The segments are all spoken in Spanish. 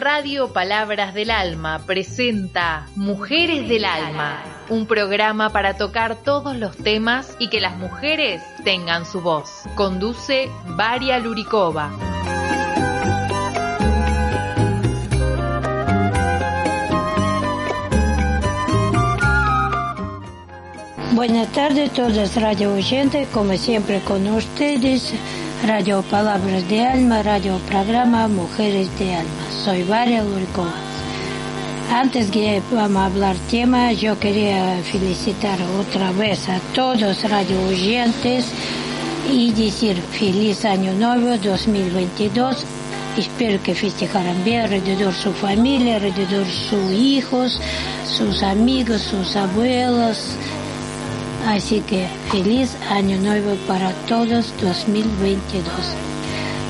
Radio Palabras del Alma presenta Mujeres del Alma, un programa para tocar todos los temas y que las mujeres tengan su voz. Conduce Varia Luricova. Buenas tardes a todos radio oyentes, como siempre con ustedes, Radio Palabras de Alma, Radio Programa Mujeres de Alma. Soy Varia Luricova. Antes que vamos a hablar tema, yo quería felicitar otra vez a todos radio oyentes y decir feliz año nuevo 2022. Espero que festejaran bien alrededor su familia, alrededor sus hijos, sus amigos, sus abuelos, Así que feliz año nuevo para todos 2022.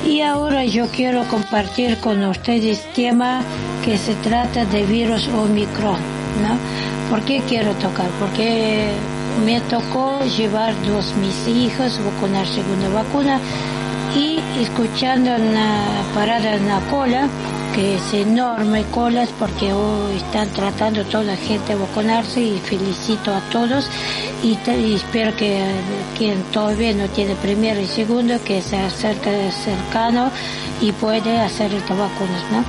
Y ahora yo quiero compartir con ustedes tema que se trata de virus Omicron, ¿no? ¿Por qué quiero tocar? Porque me tocó llevar dos mis hijos, vacunar segunda vacuna y escuchando una parada en la cola, que es enorme colas porque hoy están tratando toda la gente de vacunarse y felicito a todos y, espero que quien todavía no tiene primero y segundo que se acerque cercano y puede hacer estas vacunas, ¿no?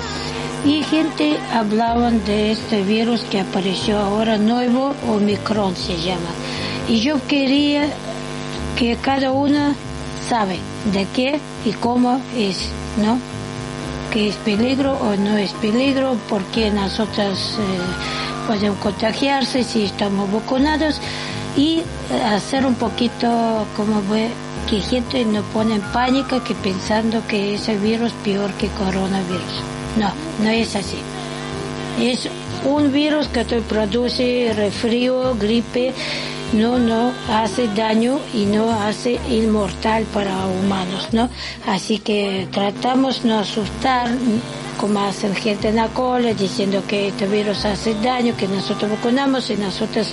Y gente hablaban de este virus que apareció ahora nuevo, Omicron se llama. Y yo quería que cada uno sabe de qué y cómo es, ¿no? Que es peligro o no es peligro, porque nosotros eh, podemos contagiarse si estamos vacunados y hacer un poquito como que gente no pone en pánico que pensando que ese virus peor que coronavirus. No, no es así. Es un virus que te produce resfrío, gripe, no, no hace daño y no hace inmortal para humanos, ¿no? Así que tratamos no asustar como hacen gente en la cola diciendo que este virus hace daño, que nosotros vacunamos y nosotros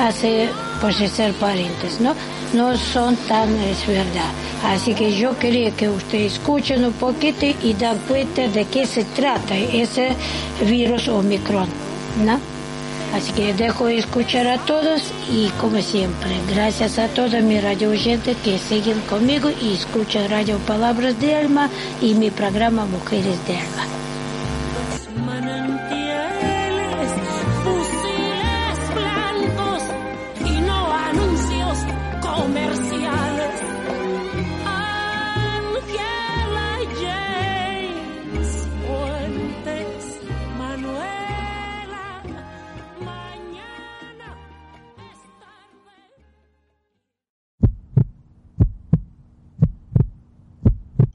hace pues ser parientes, ¿no? No son tan, es verdad. Así que yo quería que ustedes escuchen un poquito y dan cuenta de qué se trata ese virus Omicron, ¿no? Así que dejo escuchar a todos y como siempre, gracias a todos mis radio oyentes que siguen conmigo y escuchan Radio Palabras de Alma y mi programa Mujeres de Alma.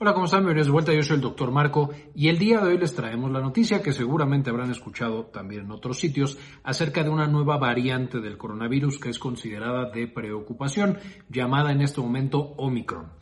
Hola, ¿cómo están? Bienvenidos de vuelta. Yo soy el doctor Marco y el día de hoy les traemos la noticia que seguramente habrán escuchado también en otros sitios acerca de una nueva variante del coronavirus que es considerada de preocupación, llamada en este momento Omicron.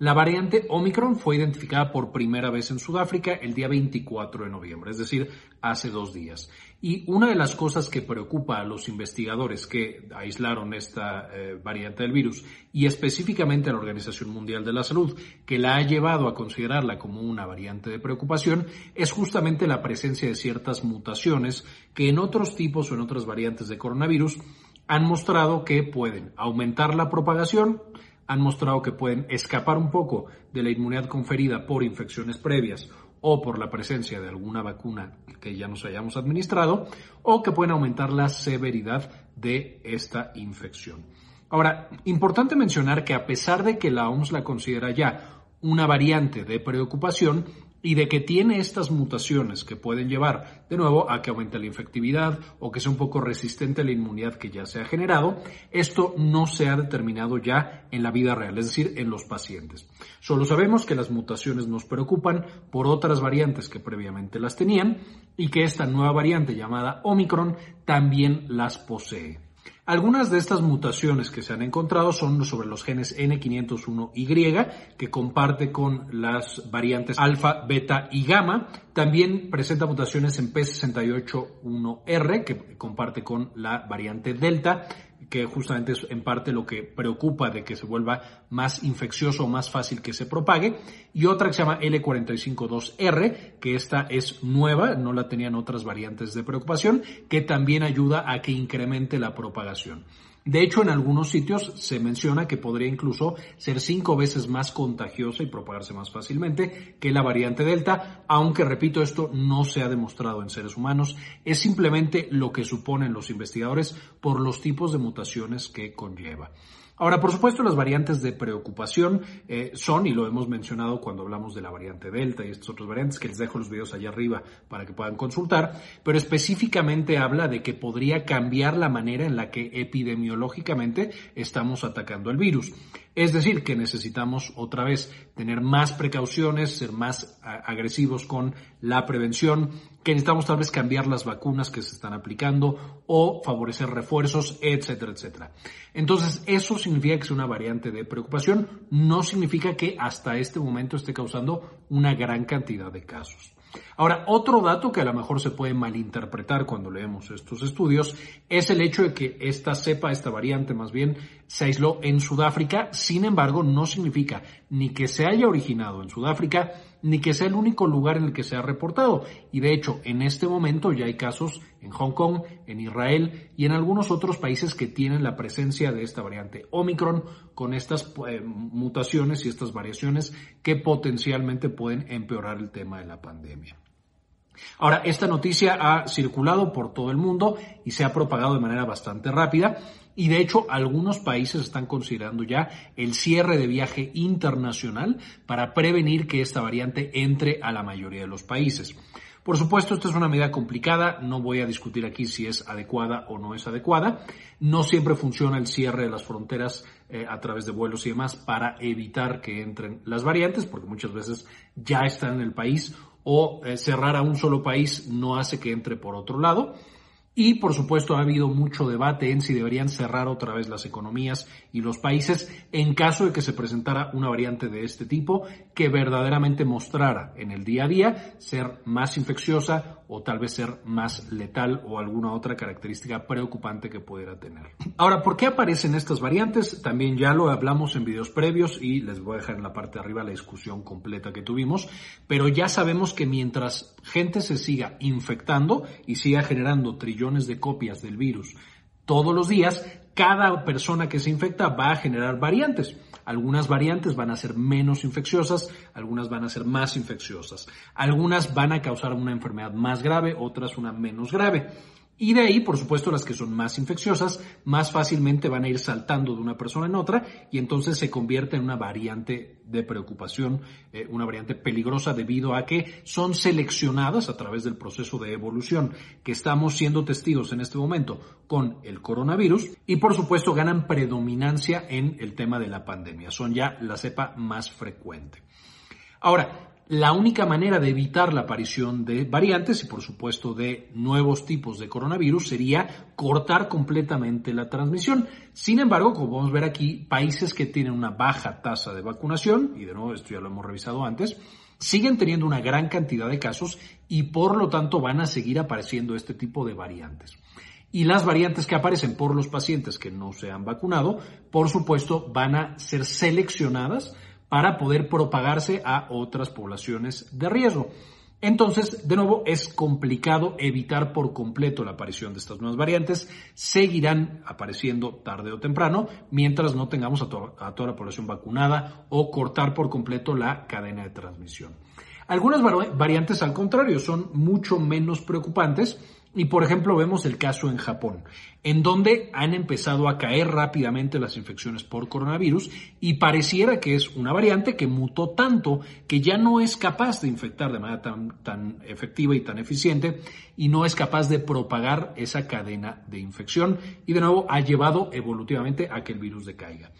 La variante Omicron fue identificada por primera vez en Sudáfrica el día 24 de noviembre, es decir, hace dos días. Y una de las cosas que preocupa a los investigadores que aislaron esta eh, variante del virus y específicamente a la Organización Mundial de la Salud, que la ha llevado a considerarla como una variante de preocupación, es justamente la presencia de ciertas mutaciones que en otros tipos o en otras variantes de coronavirus han mostrado que pueden aumentar la propagación, han mostrado que pueden escapar un poco de la inmunidad conferida por infecciones previas o por la presencia de alguna vacuna que ya nos hayamos administrado, o que pueden aumentar la severidad de esta infección. Ahora, importante mencionar que a pesar de que la OMS la considera ya una variante de preocupación, y de que tiene estas mutaciones que pueden llevar de nuevo a que aumente la infectividad o que sea un poco resistente a la inmunidad que ya se ha generado, esto no se ha determinado ya en la vida real, es decir, en los pacientes. Solo sabemos que las mutaciones nos preocupan por otras variantes que previamente las tenían y que esta nueva variante llamada Omicron también las posee. Algunas de estas mutaciones que se han encontrado son sobre los genes N501Y, que comparte con las variantes alfa, beta y gamma. También presenta mutaciones en P681R, que comparte con la variante delta, que justamente es en parte lo que preocupa de que se vuelva más infeccioso o más fácil que se propague, y otra que se llama L452R, que esta es nueva, no la tenían otras variantes de preocupación, que también ayuda a que incremente la propagación. De hecho, en algunos sitios se menciona que podría incluso ser cinco veces más contagiosa y propagarse más fácilmente que la variante Delta, aunque repito, esto no se ha demostrado en seres humanos, es simplemente lo que suponen los investigadores por los tipos de mutaciones que conlleva. Ahora, por supuesto, las variantes de preocupación eh, son, y lo hemos mencionado cuando hablamos de la variante Delta y estas otras variantes, que les dejo los videos allá arriba para que puedan consultar, pero específicamente habla de que podría cambiar la manera en la que epidemiológicamente estamos atacando el virus. Es decir, que necesitamos otra vez tener más precauciones, ser más agresivos con la prevención, que necesitamos tal vez cambiar las vacunas que se están aplicando o favorecer refuerzos, etcétera, etcétera. Entonces, eso significa que es una variante de preocupación, no significa que hasta este momento esté causando una gran cantidad de casos. Ahora, otro dato que a lo mejor se puede malinterpretar cuando leemos estos estudios es el hecho de que esta cepa, esta variante más bien, se aisló en Sudáfrica. Sin embargo, no significa ni que se haya originado en Sudáfrica, ni que sea el único lugar en el que se ha reportado. Y de hecho, en este momento ya hay casos en Hong Kong, en Israel y en algunos otros países que tienen la presencia de esta variante Omicron con estas eh, mutaciones y estas variaciones que potencialmente pueden empeorar el tema de la pandemia. Ahora, esta noticia ha circulado por todo el mundo y se ha propagado de manera bastante rápida y de hecho algunos países están considerando ya el cierre de viaje internacional para prevenir que esta variante entre a la mayoría de los países. Por supuesto, esta es una medida complicada, no voy a discutir aquí si es adecuada o no es adecuada. No siempre funciona el cierre de las fronteras eh, a través de vuelos y demás para evitar que entren las variantes, porque muchas veces ya están en el país o eh, cerrar a un solo país no hace que entre por otro lado. Y por supuesto ha habido mucho debate en si deberían cerrar otra vez las economías y los países en caso de que se presentara una variante de este tipo que verdaderamente mostrara en el día a día ser más infecciosa o tal vez ser más letal o alguna otra característica preocupante que pudiera tener. Ahora, ¿por qué aparecen estas variantes? También ya lo hablamos en videos previos y les voy a dejar en la parte de arriba la discusión completa que tuvimos, pero ya sabemos que mientras gente se siga infectando y siga generando trillones de copias del virus todos los días, cada persona que se infecta va a generar variantes. Algunas variantes van a ser menos infecciosas, algunas van a ser más infecciosas. Algunas van a causar una enfermedad más grave, otras una menos grave. Y de ahí, por supuesto, las que son más infecciosas, más fácilmente van a ir saltando de una persona en otra y entonces se convierte en una variante de preocupación, eh, una variante peligrosa debido a que son seleccionadas a través del proceso de evolución que estamos siendo testigos en este momento con el coronavirus y por supuesto ganan predominancia en el tema de la pandemia. Son ya la cepa más frecuente. Ahora, la única manera de evitar la aparición de variantes y por supuesto de nuevos tipos de coronavirus sería cortar completamente la transmisión. Sin embargo, como podemos ver aquí, países que tienen una baja tasa de vacunación, y de nuevo esto ya lo hemos revisado antes, siguen teniendo una gran cantidad de casos y por lo tanto van a seguir apareciendo este tipo de variantes. Y las variantes que aparecen por los pacientes que no se han vacunado, por supuesto, van a ser seleccionadas para poder propagarse a otras poblaciones de riesgo. Entonces, de nuevo, es complicado evitar por completo la aparición de estas nuevas variantes. Seguirán apareciendo tarde o temprano mientras no tengamos a, a toda la población vacunada o cortar por completo la cadena de transmisión. Algunas variantes, al contrario, son mucho menos preocupantes y por ejemplo vemos el caso en Japón, en donde han empezado a caer rápidamente las infecciones por coronavirus y pareciera que es una variante que mutó tanto que ya no es capaz de infectar de manera tan, tan efectiva y tan eficiente y no es capaz de propagar esa cadena de infección y de nuevo ha llevado evolutivamente a que el virus decaiga.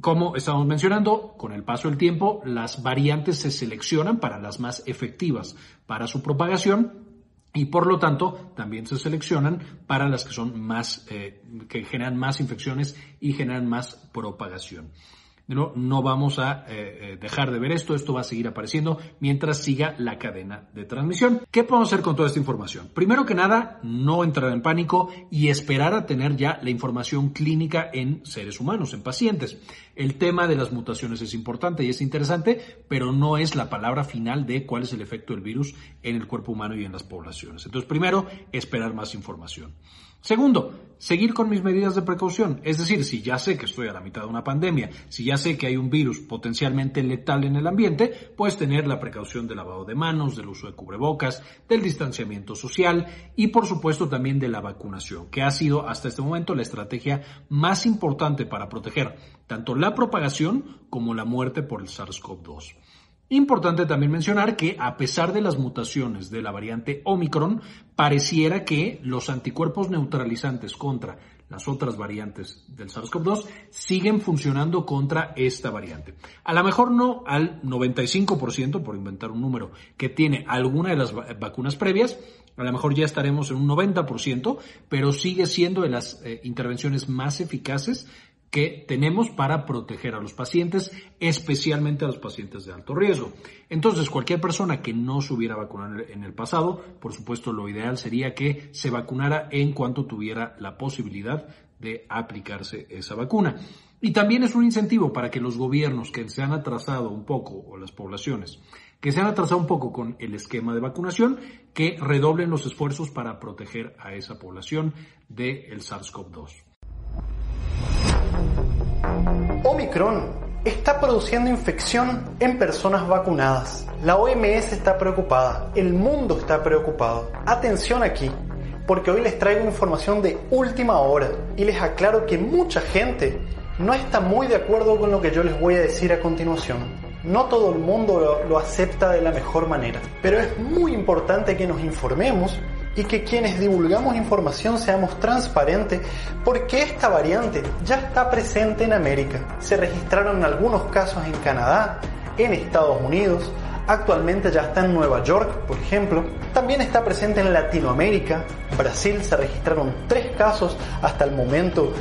Como estamos mencionando, con el paso del tiempo, las variantes se seleccionan para las más efectivas para su propagación y por lo tanto también se seleccionan para las que son más, eh, que generan más infecciones y generan más propagación. No, vamos a eh, eh, dejar de ver esto, esto va a seguir apareciendo mientras siga la cadena de transmisión. ¿Qué podemos hacer con toda esta información? Primero que nada, no entrar en pánico y esperar a tener ya la información clínica en seres humanos, en pacientes. El tema de las mutaciones es importante y es interesante, pero no es la palabra final de cuál es el efecto del virus en el cuerpo humano y en las poblaciones. Entonces, primero, esperar más información. Segundo, seguir con mis medidas de precaución. Es decir, si ya sé que estoy a la mitad de una pandemia, si ya sé que hay un virus potencialmente letal en el ambiente, pues tener la precaución del lavado de manos, del uso de cubrebocas, del distanciamiento social y por supuesto también de la vacunación, que ha sido hasta este momento la estrategia más importante para proteger tanto la propagación como la muerte por el SARS-CoV-2. Importante también mencionar que a pesar de las mutaciones de la variante Omicron, pareciera que los anticuerpos neutralizantes contra las otras variantes del SARS-CoV-2 siguen funcionando contra esta variante. A lo mejor no al 95%, por inventar un número, que tiene alguna de las vacunas previas, a lo mejor ya estaremos en un 90%, pero sigue siendo de las eh, intervenciones más eficaces que tenemos para proteger a los pacientes, especialmente a los pacientes de alto riesgo. Entonces, cualquier persona que no se hubiera vacunado en el pasado, por supuesto, lo ideal sería que se vacunara en cuanto tuviera la posibilidad de aplicarse esa vacuna. Y también es un incentivo para que los gobiernos que se han atrasado un poco, o las poblaciones, que se han atrasado un poco con el esquema de vacunación, que redoblen los esfuerzos para proteger a esa población del SARS-CoV-2. Omicron está produciendo infección en personas vacunadas. La OMS está preocupada, el mundo está preocupado. Atención aquí, porque hoy les traigo información de última hora y les aclaro que mucha gente no está muy de acuerdo con lo que yo les voy a decir a continuación. No todo el mundo lo, acepta de la mejor manera, pero es muy importante que nos informemos y que quienes divulgamos información seamos transparentes porque esta variante ya está presente en América. Se registraron algunos casos en Canadá, en Estados Unidos, actualmente ya está en Nueva York, por ejemplo. También está presente en Latinoamérica. Brasil se registraron tres casos hasta el momento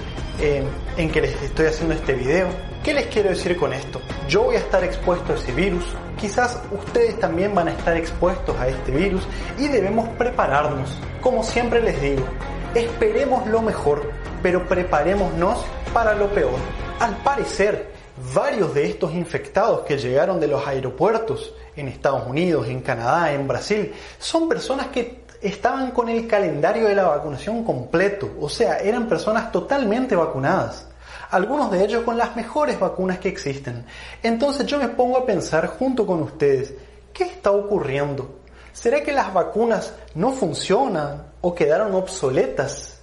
en, en que les estoy haciendo este video. ¿Qué les quiero decir con esto? Yo voy a estar expuesto a ese virus, quizás ustedes también van a estar expuestos a este virus y debemos prepararnos. Como siempre les digo, esperemos lo mejor, pero preparémonos para lo peor. Al parecer, varios de estos infectados que llegaron de los aeropuertos en Estados Unidos, en Canadá, en Brasil, son personas que estaban con el calendario de la vacunación completo, o sea, eran personas totalmente vacunadas algunos de ellos con las mejores vacunas que existen. Entonces yo me pongo a pensar junto con ustedes, ¿qué está ocurriendo? ¿Será que las vacunas no funcionan o quedaron obsoletas?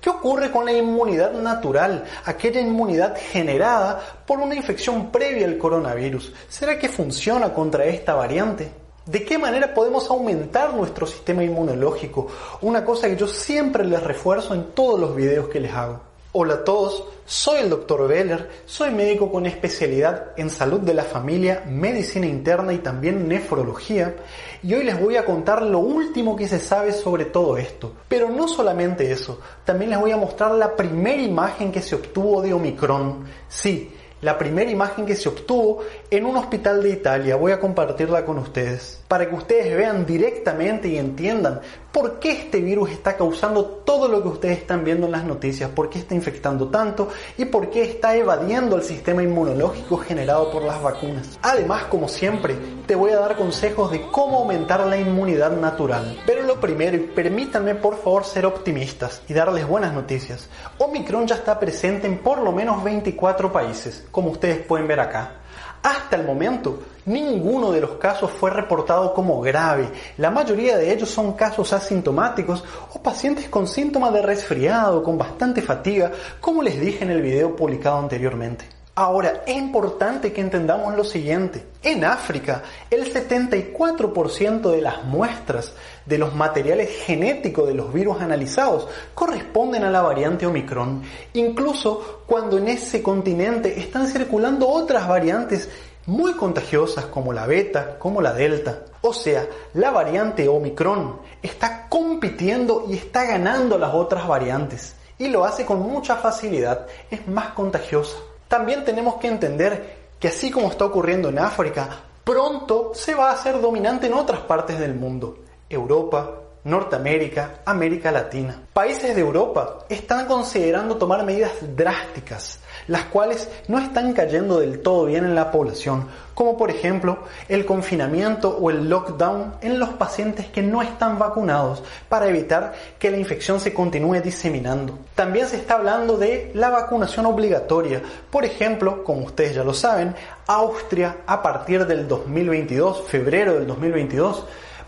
¿Qué ocurre con la inmunidad natural, aquella inmunidad generada por una infección previa al coronavirus? ¿Será que funciona contra esta variante? ¿De qué manera podemos aumentar nuestro sistema inmunológico? Una cosa que yo siempre les refuerzo en todos los videos que les hago. Hola a todos, soy el Dr. Beller, soy médico con especialidad en salud de la familia, medicina interna y también nefrología y hoy les voy a contar lo último que se sabe sobre todo esto. Pero no solamente eso, también les voy a mostrar la primera imagen que se obtuvo de Omicron. Sí, la primera imagen que se obtuvo en un hospital de Italia. Voy a compartirla con ustedes para que ustedes vean directamente y entiendan por qué este virus está causando todo lo que ustedes están viendo en las noticias, por qué está infectando tanto y por qué está evadiendo el sistema inmunológico generado por las vacunas. Además, como siempre, te voy a dar consejos de cómo aumentar la inmunidad natural. Pero lo primero, y permítanme por favor ser optimistas y darles buenas noticias. Omicron ya está presente en por lo menos 24 países, como ustedes pueden ver acá. Hasta el momento, ninguno de los casos fue reportado como grave. La mayoría de ellos son casos asintomáticos o pacientes con síntomas de resfriado, con bastante fatiga, como les dije en el video publicado anteriormente. Ahora, es importante que entendamos lo siguiente. En África, el 74% de las muestras de los materiales genéticos de los virus analizados corresponden a la variante Omicron, incluso cuando en ese continente están circulando otras variantes muy contagiosas como la beta, como la delta. O sea, la variante Omicron está compitiendo y está ganando las otras variantes y lo hace con mucha facilidad, es más contagiosa. También tenemos que entender que así como está ocurriendo en África, pronto se va a hacer dominante en otras partes del mundo. Europa, Norteamérica, América Latina. Países de Europa están considerando tomar medidas drásticas, las cuales no están cayendo del todo bien en la población, como por ejemplo el confinamiento o el lockdown en los pacientes que no están vacunados para evitar que la infección se continúe diseminando. También se está hablando de la vacunación obligatoria. Por ejemplo, como ustedes ya lo saben, Austria a partir del 2022, febrero del 2022,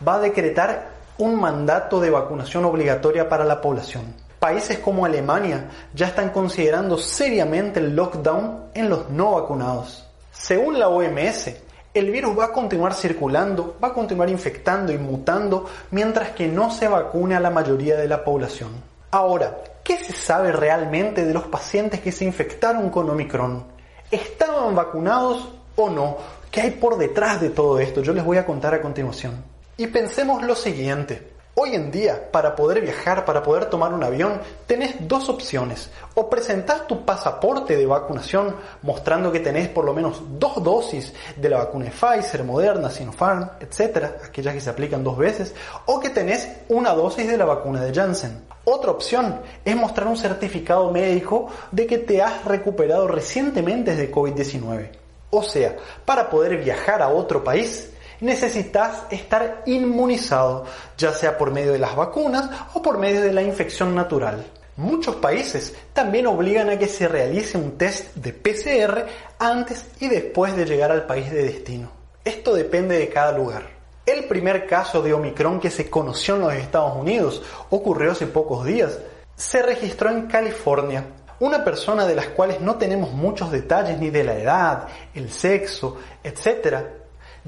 va a decretar un mandato de vacunación obligatoria para la población. Países como Alemania ya están considerando seriamente el lockdown en los no vacunados. Según la OMS, el virus va a continuar circulando, va a continuar infectando y mutando mientras que no se vacune a la mayoría de la población. Ahora, ¿qué se sabe realmente de los pacientes que se infectaron con Omicron? ¿Estaban vacunados o no? ¿Qué hay por detrás de todo esto? Yo les voy a contar a continuación. Y pensemos lo siguiente. Hoy en día, para poder viajar, para poder tomar un avión, tenés dos opciones. O presentás tu pasaporte de vacunación mostrando que tenés por lo menos dos dosis de la vacuna de Pfizer, Moderna, Sinopharm, etc., aquellas que se aplican dos veces, o que tenés una dosis de la vacuna de Janssen. Otra opción es mostrar un certificado médico de que te has recuperado recientemente de COVID-19. O sea, para poder viajar a otro país, necesitas estar inmunizado, ya sea por medio de las vacunas o por medio de la infección natural. Muchos países también obligan a que se realice un test de PCR antes y después de llegar al país de destino. Esto depende de cada lugar. El primer caso de Omicron que se conoció en los Estados Unidos ocurrió hace pocos días. Se registró en California. Una persona de las cuales no tenemos muchos detalles ni de la edad, el sexo, etc.,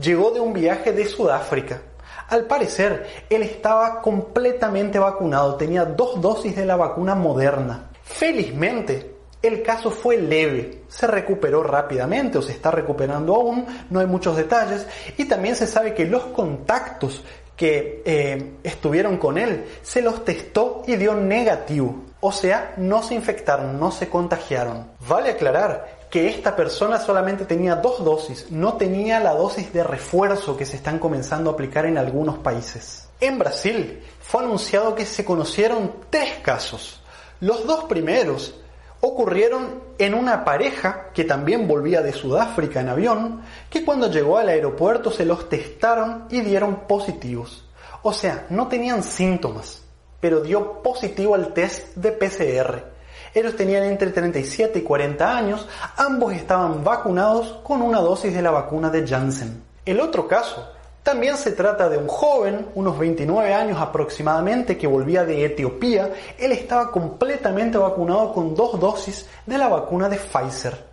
llegó de un viaje de Sudáfrica. Al parecer, él estaba completamente vacunado, tenía dos dosis de la vacuna moderna. Felizmente, el caso fue leve, se recuperó rápidamente o se está recuperando aún, no hay muchos detalles, y también se sabe que los contactos que eh, estuvieron con él se los testó y dio negativo. O sea, no se infectaron, no se contagiaron. Vale aclarar que esta persona solamente tenía dos dosis, no tenía la dosis de refuerzo que se están comenzando a aplicar en algunos países. En Brasil fue anunciado que se conocieron tres casos. Los dos primeros ocurrieron en una pareja que también volvía de Sudáfrica en avión, que cuando llegó al aeropuerto se los testaron y dieron positivos. O sea, no tenían síntomas, pero dio positivo al test de PCR. Ellos tenían entre 37 y 40 años, ambos estaban vacunados con una dosis de la vacuna de Janssen. El otro caso también se trata de un joven, unos 29 años aproximadamente, que volvía de Etiopía. Él estaba completamente vacunado con dos dosis de la vacuna de Pfizer.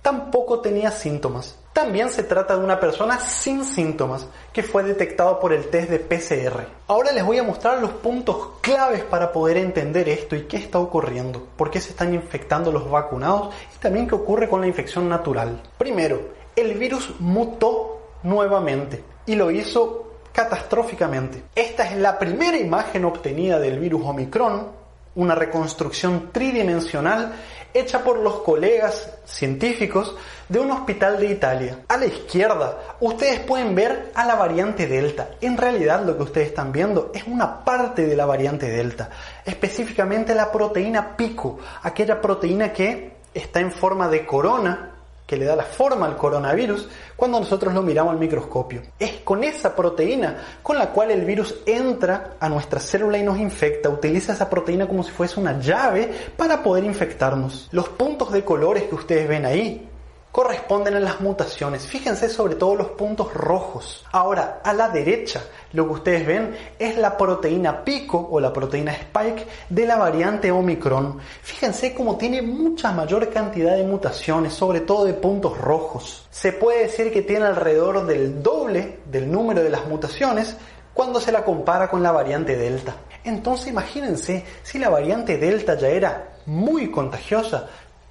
Tampoco tenía síntomas. También se trata de una persona sin síntomas que fue detectado por el test de PCR. Ahora les voy a mostrar los puntos claves para poder entender esto y qué está ocurriendo, por qué se están infectando los vacunados y también qué ocurre con la infección natural. Primero, el virus mutó nuevamente y lo hizo catastróficamente. Esta es la primera imagen obtenida del virus Omicron, una reconstrucción tridimensional hecha por los colegas científicos de un hospital de Italia. A la izquierda, ustedes pueden ver a la variante Delta. En realidad lo que ustedes están viendo es una parte de la variante Delta, específicamente la proteína pico, aquella proteína que está en forma de corona que le da la forma al coronavirus cuando nosotros lo miramos al microscopio. Es con esa proteína con la cual el virus entra a nuestra célula y nos infecta. Utiliza esa proteína como si fuese una llave para poder infectarnos. Los puntos de colores que ustedes ven ahí corresponden a las mutaciones. Fíjense sobre todo los puntos rojos. Ahora, a la derecha, lo que ustedes ven es la proteína pico o la proteína spike de la variante Omicron. Fíjense cómo tiene mucha mayor cantidad de mutaciones, sobre todo de puntos rojos. Se puede decir que tiene alrededor del doble del número de las mutaciones cuando se la compara con la variante Delta. Entonces imagínense si la variante Delta ya era muy contagiosa,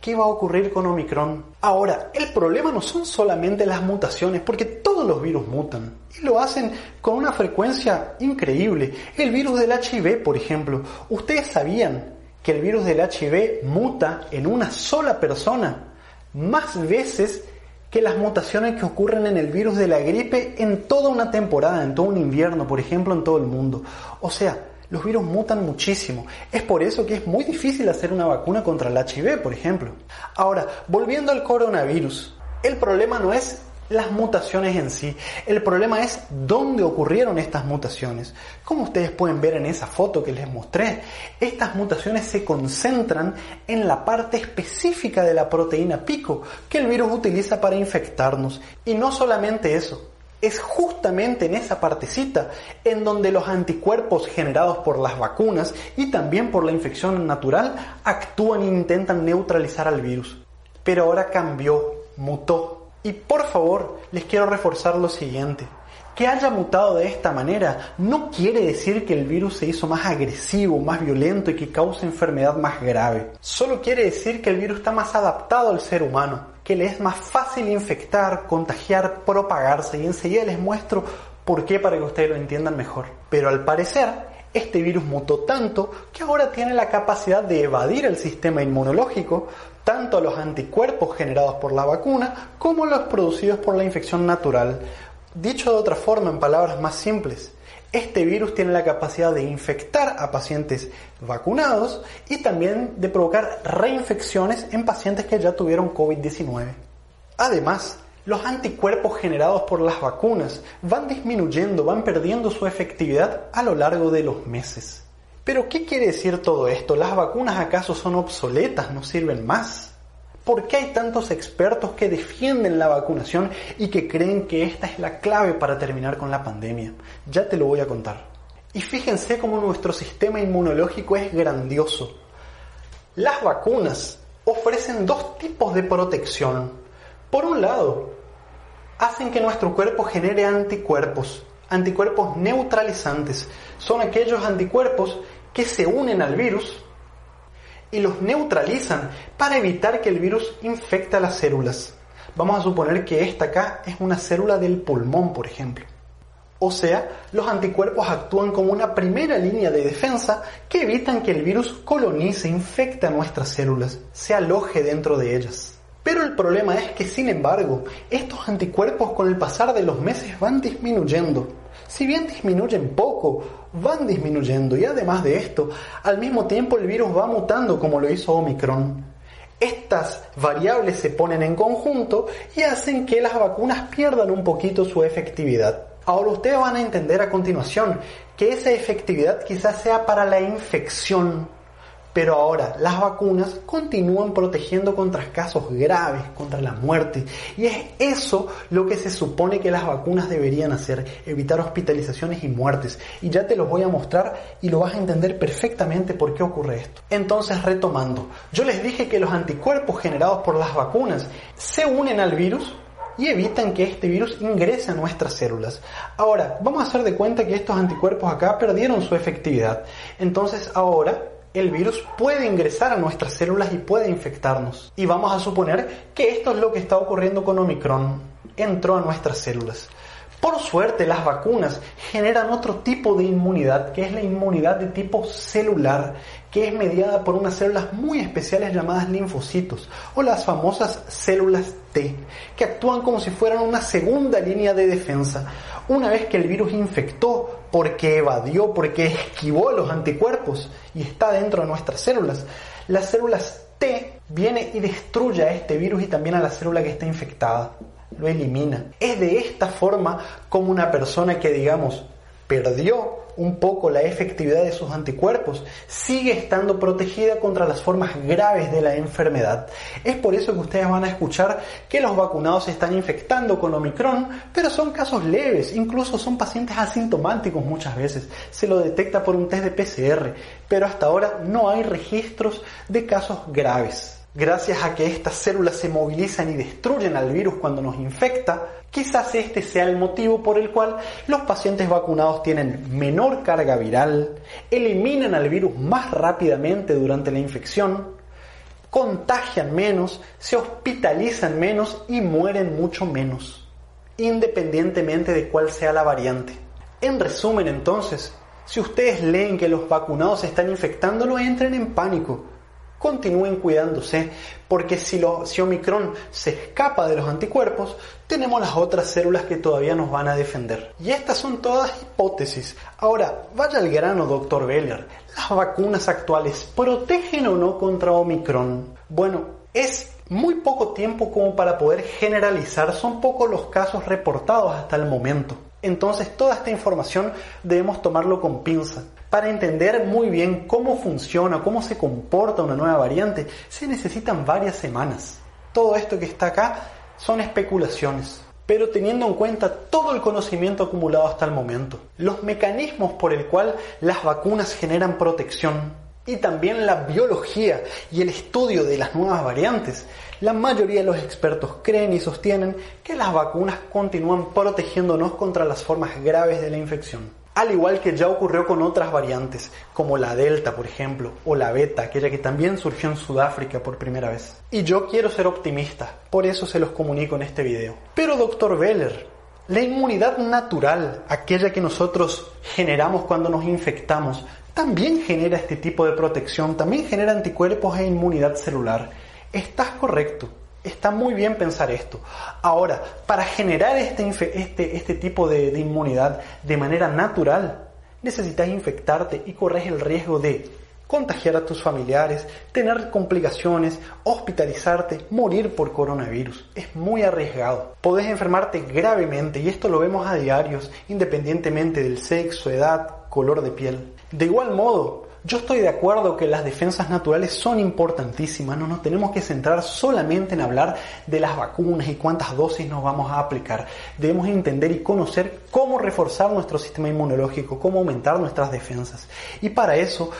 ¿Qué va a ocurrir con Omicron? Ahora, el problema no son solamente las mutaciones, porque todos los virus mutan y lo hacen con una frecuencia increíble. El virus del HIV, por ejemplo, ¿ustedes sabían que el virus del HIV muta en una sola persona? más veces que las mutaciones que ocurren en el virus de la gripe en toda una temporada, en todo un invierno, por ejemplo, en todo el mundo. O sea, los virus mutan muchísimo. Es por eso que es muy difícil hacer una vacuna contra el HIV, por ejemplo. Ahora, volviendo al coronavirus, el problema no es las mutaciones en sí. El problema es dónde ocurrieron estas mutaciones. Como ustedes pueden ver en esa foto que les mostré, estas mutaciones se concentran en la parte específica de la proteína pico que el virus utiliza para infectarnos. Y no solamente eso, es justamente en esa partecita en donde los anticuerpos generados por las vacunas y también por la infección natural actúan e intentan neutralizar al virus. Pero ahora cambió, mutó y por favor, les quiero reforzar lo siguiente. Que haya mutado de esta manera no quiere decir que el virus se hizo más agresivo, más violento y que cause enfermedad más grave. Solo quiere decir que el virus está más adaptado al ser humano, que le es más fácil infectar, contagiar, propagarse y enseguida les muestro por qué para que ustedes lo entiendan mejor. Pero al parecer, este virus mutó tanto que ahora tiene la capacidad de evadir el sistema inmunológico, tanto a los anticuerpos generados por la vacuna como los producidos por la infección natural. Dicho de otra forma, en palabras más simples, este virus tiene la capacidad de infectar a pacientes vacunados y también de provocar reinfecciones en pacientes que ya tuvieron COVID-19. Además, los anticuerpos generados por las vacunas van disminuyendo, van perdiendo su efectividad a lo largo de los meses. Pero ¿qué quiere decir todo esto? ¿Las vacunas acaso son obsoletas? ¿No sirven más? ¿Por qué hay tantos expertos que defienden la vacunación y que creen que esta es la clave para terminar con la pandemia? Ya te lo voy a contar. Y fíjense cómo nuestro sistema inmunológico es grandioso. Las vacunas ofrecen dos tipos de protección. Por un lado, hacen que nuestro cuerpo genere anticuerpos, anticuerpos neutralizantes. Son aquellos anticuerpos que se unen al virus y los neutralizan para evitar que el virus infecte a las células. Vamos a suponer que esta acá es una célula del pulmón, por ejemplo. O sea, los anticuerpos actúan como una primera línea de defensa que evitan que el virus colonice, infecte a nuestras células, se aloje dentro de ellas. Pero el problema es que, sin embargo, estos anticuerpos con el pasar de los meses van disminuyendo si bien disminuyen poco, van disminuyendo y además de esto, al mismo tiempo el virus va mutando como lo hizo Omicron. Estas variables se ponen en conjunto y hacen que las vacunas pierdan un poquito su efectividad. Ahora ustedes van a entender a continuación que esa efectividad quizás sea para la infección pero ahora las vacunas continúan protegiendo contra casos graves, contra la muerte. Y es eso lo que se supone que las vacunas deberían hacer, evitar hospitalizaciones y muertes. Y ya te lo voy a mostrar y lo vas a entender perfectamente por qué ocurre esto. Entonces, retomando, yo les dije que los anticuerpos generados por las vacunas se unen al virus y evitan que este virus ingrese a nuestras células. Ahora, vamos a hacer de cuenta que estos anticuerpos acá perdieron su efectividad. Entonces ahora el virus puede ingresar a nuestras células y puede infectarnos. Y vamos a suponer que esto es lo que está ocurriendo con Omicron. Entró a nuestras células. Por suerte, las vacunas generan otro tipo de inmunidad, que es la inmunidad de tipo celular, que es mediada por unas células muy especiales llamadas linfocitos, o las famosas células T, que actúan como si fueran una segunda línea de defensa. Una vez que el virus infectó, porque evadió, porque esquivó los anticuerpos y está dentro de nuestras células, las células T viene y destruye a este virus y también a la célula que está infectada lo elimina. Es de esta forma como una persona que, digamos, perdió un poco la efectividad de sus anticuerpos, sigue estando protegida contra las formas graves de la enfermedad. Es por eso que ustedes van a escuchar que los vacunados se están infectando con Omicron, pero son casos leves, incluso son pacientes asintomáticos muchas veces. Se lo detecta por un test de PCR, pero hasta ahora no hay registros de casos graves gracias a que estas células se movilizan y destruyen al virus cuando nos infecta, quizás este sea el motivo por el cual los pacientes vacunados tienen menor carga viral, eliminan al virus más rápidamente durante la infección, contagian menos, se hospitalizan menos y mueren mucho menos, independientemente de cuál sea la variante. En resumen entonces, si ustedes leen que los vacunados están infectando, no entren en pánico continúen cuidándose, porque si, Omicron se escapa de los anticuerpos, tenemos las otras células que todavía nos van a defender. Y estas son todas hipótesis. Ahora, vaya al grano, doctor Beller. ¿Las vacunas actuales protegen o no contra Omicron? Bueno, es muy poco tiempo como para poder generalizar, son pocos los casos reportados hasta el momento. Entonces toda esta información debemos tomarlo con pinza. Para entender muy bien cómo funciona, cómo se comporta una nueva variante, se necesitan varias semanas. Todo esto que está acá son especulaciones, pero teniendo en cuenta todo el conocimiento acumulado hasta el momento, los mecanismos por el cual las vacunas generan protección, y también la biología y el estudio de las nuevas variantes, la mayoría de los expertos creen y sostienen que las vacunas continúan protegiéndonos contra las formas graves de la infección. Al igual que ya ocurrió con otras variantes, como la Delta, por ejemplo, o la Beta, aquella que también surgió en Sudáfrica por primera vez. Y yo quiero ser optimista, por eso se los comunico en este video. Pero, doctor Veller, la inmunidad natural, aquella que nosotros generamos cuando nos infectamos, también genera este tipo de protección, también genera anticuerpos e inmunidad celular. Estás correcto, está muy bien pensar esto. Ahora, para generar este, este, este tipo de, de inmunidad de manera natural, necesitas infectarte y corres el riesgo de contagiar a tus familiares, tener complicaciones, hospitalizarte, morir por coronavirus. Es muy arriesgado. Podés enfermarte gravemente y esto lo vemos a diarios, independientemente del sexo, edad, color de piel. De igual modo, yo estoy de acuerdo que las defensas naturales son importantísimas, no nos tenemos que centrar solamente en hablar de las vacunas y cuántas dosis nos vamos a aplicar. Debemos entender y conocer cómo reforzar nuestro sistema inmunológico, cómo aumentar nuestras defensas. Y para eso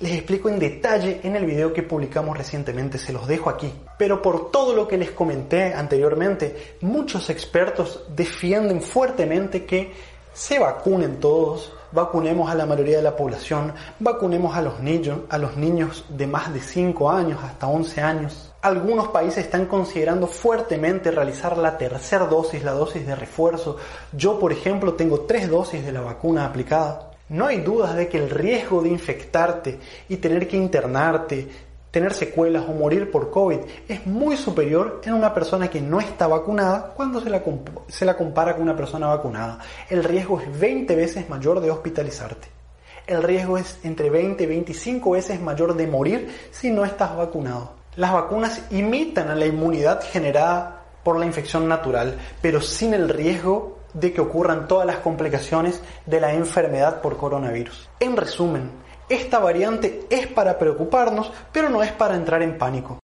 les explico en detalle en el video que publicamos recientemente, se los dejo aquí. Pero por todo lo que les comenté anteriormente, muchos expertos defienden fuertemente que se vacunen todos, vacunemos a la mayoría de la población, vacunemos a los niños, a los niños de más de 5 años hasta 11 años. Algunos países están considerando fuertemente realizar la tercera dosis, la dosis de refuerzo. Yo, por ejemplo, tengo tres dosis de la vacuna aplicada. No hay dudas de que el riesgo de infectarte y tener que internarte, tener secuelas o morir por COVID es muy superior en una persona que no está vacunada cuando se la, se la compara con una persona vacunada. El riesgo es 20 veces mayor de hospitalizarte. El riesgo es entre 20 y 25 veces mayor de morir si no estás vacunado. Las vacunas imitan a la inmunidad generada por la infección natural, pero sin el riesgo de que ocurran todas las complicaciones de la enfermedad por coronavirus. En resumen, esta variante es para preocuparnos, pero no es para entrar en pánico.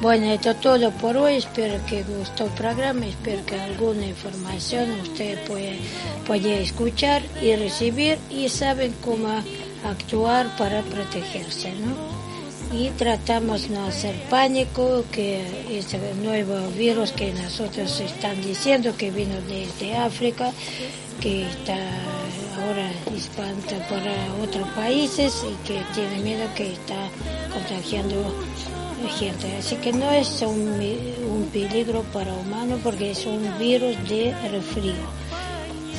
Bueno, esto es todo por hoy. Espero que gustó el programa. Espero que alguna información usted puede, escuchar y recibir y saben cómo actuar para protegerse, ¿no? Y tratamos no hacer pánico, que ese nuevo virus que nosotros están diciendo que vino desde África, que está ahora espanta para otros países y que tiene miedo que está contagiando gente. Así que no es un, un peligro para humanos porque es un virus de resfrío.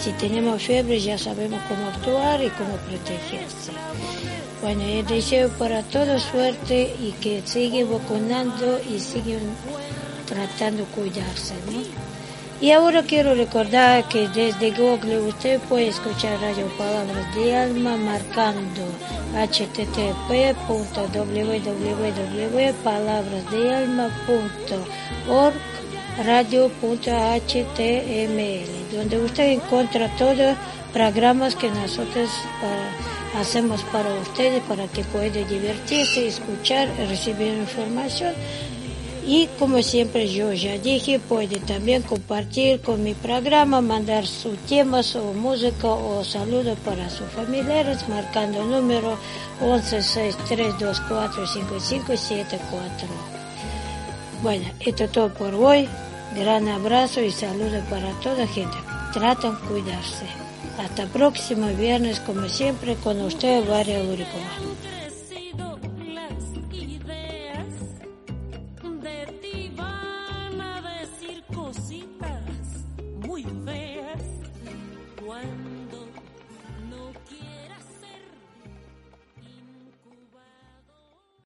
Si tenemos fiebre ya sabemos cómo actuar y cómo protegerse. Bueno, yo deseo para todos suerte y que sigan vacunando y sigan tratando de cuidarse, ¿no? Y ahora quiero recordar que desde Google usted puede escuchar Radio Palabras de Alma marcando http www.palabrasdealma.org radio.html donde usted encuentra todos los programas que nosotros hacemos para ustedes para que pueda divertirse, escuchar, recibir información y como siempre yo ya dije, puede también compartir con mi programa, mandar sus temas o música o saludos para sus familiares, marcando el número 1163245574. Bueno, esto es todo por hoy. Gran abrazo y saludos para toda gente. Tratan cuidarse. Hasta próximo viernes, como siempre, con usted, Varia Uricova.